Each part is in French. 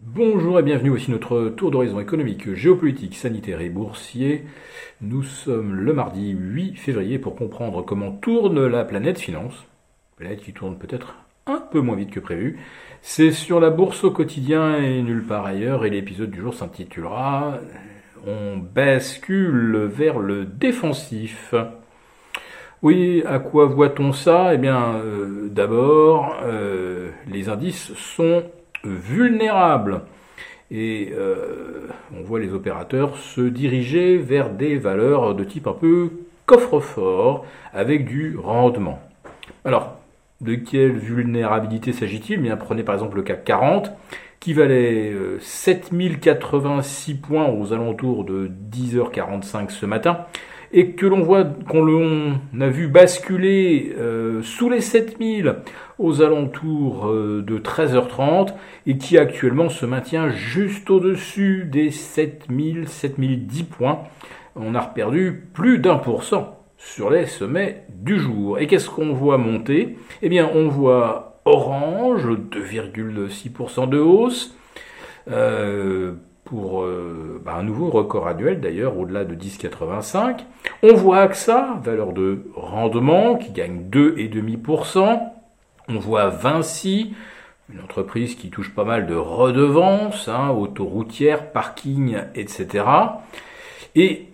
Bonjour et bienvenue, voici notre tour d'horizon économique, géopolitique, sanitaire et boursier. Nous sommes le mardi 8 février pour comprendre comment tourne la planète finance. Planète qui tourne peut-être un peu moins vite que prévu. C'est sur la bourse au quotidien et nulle part ailleurs et l'épisode du jour s'intitulera On bascule vers le défensif. Oui, à quoi voit-on ça? Eh bien, euh, d'abord, euh, les indices sont vulnérables. Et euh, on voit les opérateurs se diriger vers des valeurs de type un peu coffre-fort avec du rendement. Alors, de quelle vulnérabilité s'agit-il? Bien, prenez par exemple le CAC 40 qui valait 7086 euh, points aux alentours de 10h45 ce matin et que l'on voit qu'on a vu basculer euh, sous les 7000 aux alentours euh, de 13h30 et qui actuellement se maintient juste au-dessus des 7000 7010 points. On a perdu plus d'un pour cent sur les sommets du jour. Et qu'est-ce qu'on voit monter? Eh bien, on voit Orange, 2,6% de hausse. Euh, pour euh, bah, un nouveau record annuel d'ailleurs, au-delà de 10,85. On voit AXA, valeur de rendement, qui gagne 2,5%. On voit Vinci, une entreprise qui touche pas mal de redevances, hein, autoroutières, parking, etc. Et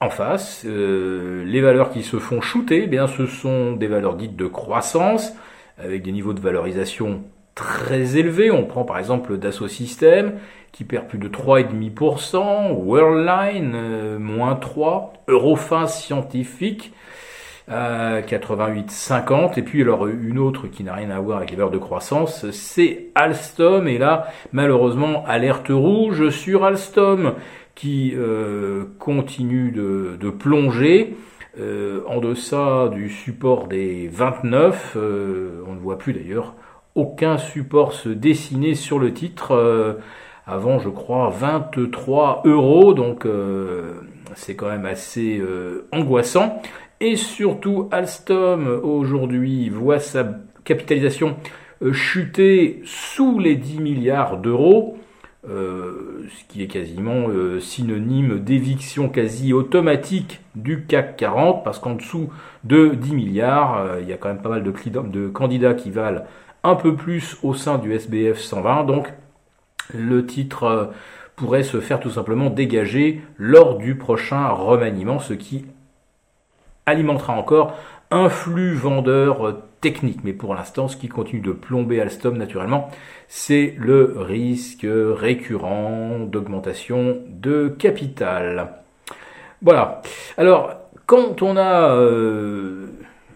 en face, euh, les valeurs qui se font shooter, eh bien, ce sont des valeurs dites de croissance, avec des niveaux de valorisation très élevés. On prend par exemple Dassault Systèmes, qui perd plus de 3,5%, Worldline, euh, moins 3, Eurofin Scientifique, euh, 88,50, et puis alors une autre qui n'a rien à voir avec les valeurs de croissance, c'est Alstom, et là, malheureusement, alerte rouge sur Alstom, qui euh, continue de, plonger. Euh, en deçà du support des 29, euh, on ne voit plus d'ailleurs aucun support se dessiner sur le titre avant, je crois, 23 euros. Donc, euh, c'est quand même assez euh, angoissant. Et surtout, Alstom, aujourd'hui, voit sa capitalisation euh, chuter sous les 10 milliards d'euros. ce qui est quasiment synonyme d'éviction quasi automatique du CAC 40, parce qu'en dessous de 10 milliards, il y a quand même pas mal de, de, candidats qui valent un peu plus au sein du SBF 120, donc le titre euh, pourrait se faire tout simplement dégager lors du prochain remaniement, ce qui alimentera encore un flux vendeur euh, technique. Mais pour l'instant, ce qui continue de plomber Alstom naturellement, c'est le risque récurrent d'augmentation de capital. Voilà. Alors, quand on a euh,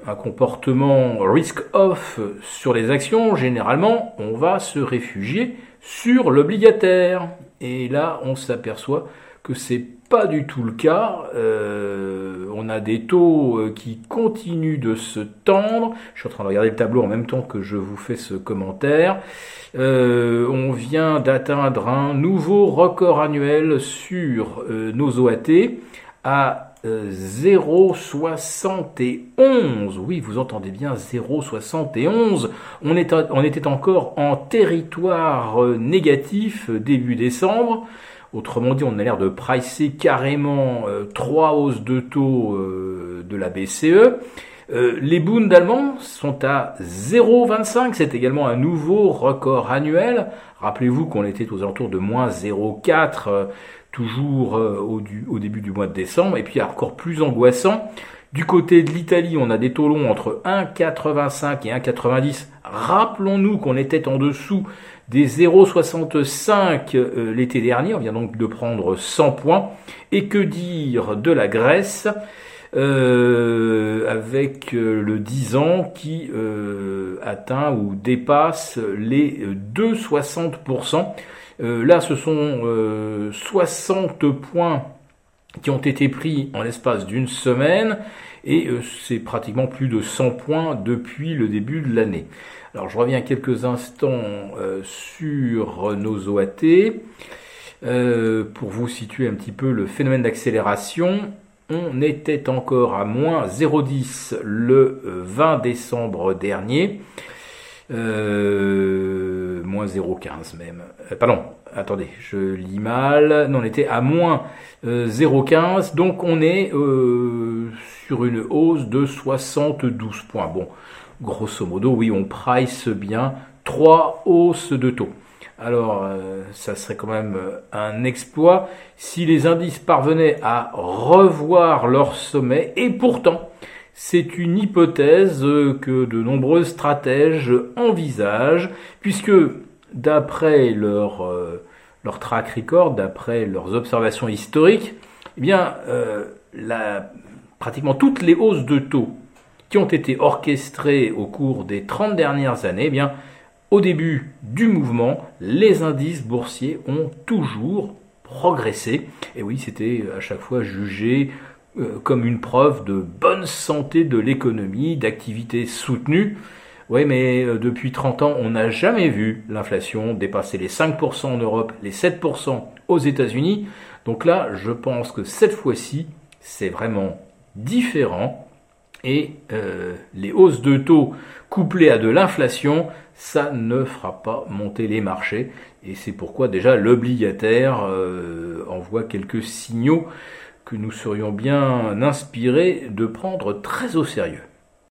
un comportement risk-off sur les actions, généralement, on va se réfugier sur l'obligataire. Et là, on s'aperçoit que c'est pas du tout le cas. Euh, on a des taux euh, qui continuent de se tendre. Je suis en train de regarder le tableau en même temps que je vous fais ce commentaire. Euh, on vient d'atteindre un nouveau record annuel sur nos OAT à 0,71. Oui, vous entendez bien 0,71. On, était encore en territoire euh, négatif euh, début décembre. Autrement dit, on a l'air de pricer carrément euh, trois hausses de taux de la BCE. Les Bundes allemands sont à 0,25. C'est également un nouveau record annuel. Rappelez-vous qu'on était aux alentours de moins 0,4 toujours euh, au, début du mois de décembre. Et puis encore plus angoissant, du côté de l'Italie, on a des taux longs entre 1,85 et 1,90. Rappelons-nous qu'on était en dessous des 0,65 euh, l'été dernier. On vient donc de prendre 100 points. Et que dire de la Grèce? Euh, avec le 10 ans qui atteint ou dépasse les 2,60%. Euh, là, ce sont 60 euh, points qui ont été pris en l'espace d'une semaine et euh, c'est pratiquement plus de 100 points depuis le début de l'année. Alors je reviens quelques instants sur nos OAT pour vous situer un petit peu le phénomène d'accélération. On était encore à moins 0,10 le 20 décembre dernier moins 0,15 même. Euh, pardon, attendez, je lis mal. Non, on était à moins 0,15, donc on est sur une hausse de 72 points. Bon, grosso modo, oui, on price bien trois hausses de taux. Alors, euh, ça serait quand même euh, un exploit si les indices parvenaient à revoir leur sommet. Et pourtant, c'est une hypothèse euh, que de nombreux stratèges envisagent, puisque d'après leur, leur track record, d'après leurs observations historiques, eh bien, pratiquement toutes les hausses de taux qui ont été orchestrées au cours des 30 dernières années, eh bien, au début du mouvement, les indices boursiers ont toujours progressé. Et oui, c'était à chaque fois jugé euh, comme une preuve de bonne santé de l'économie, d'activité soutenue. Oui, mais euh, depuis 30 ans, on n'a jamais vu l'inflation dépasser les 5% en Europe, les 7% aux États-Unis. Donc là, je pense que cette fois-ci, c'est vraiment différent. Et euh, les hausses de taux couplées à de l'inflation, ça ne fera pas monter les marchés. Et c'est pourquoi déjà l'obligataire euh, envoie quelques signaux que nous serions bien inspirés de prendre très au sérieux.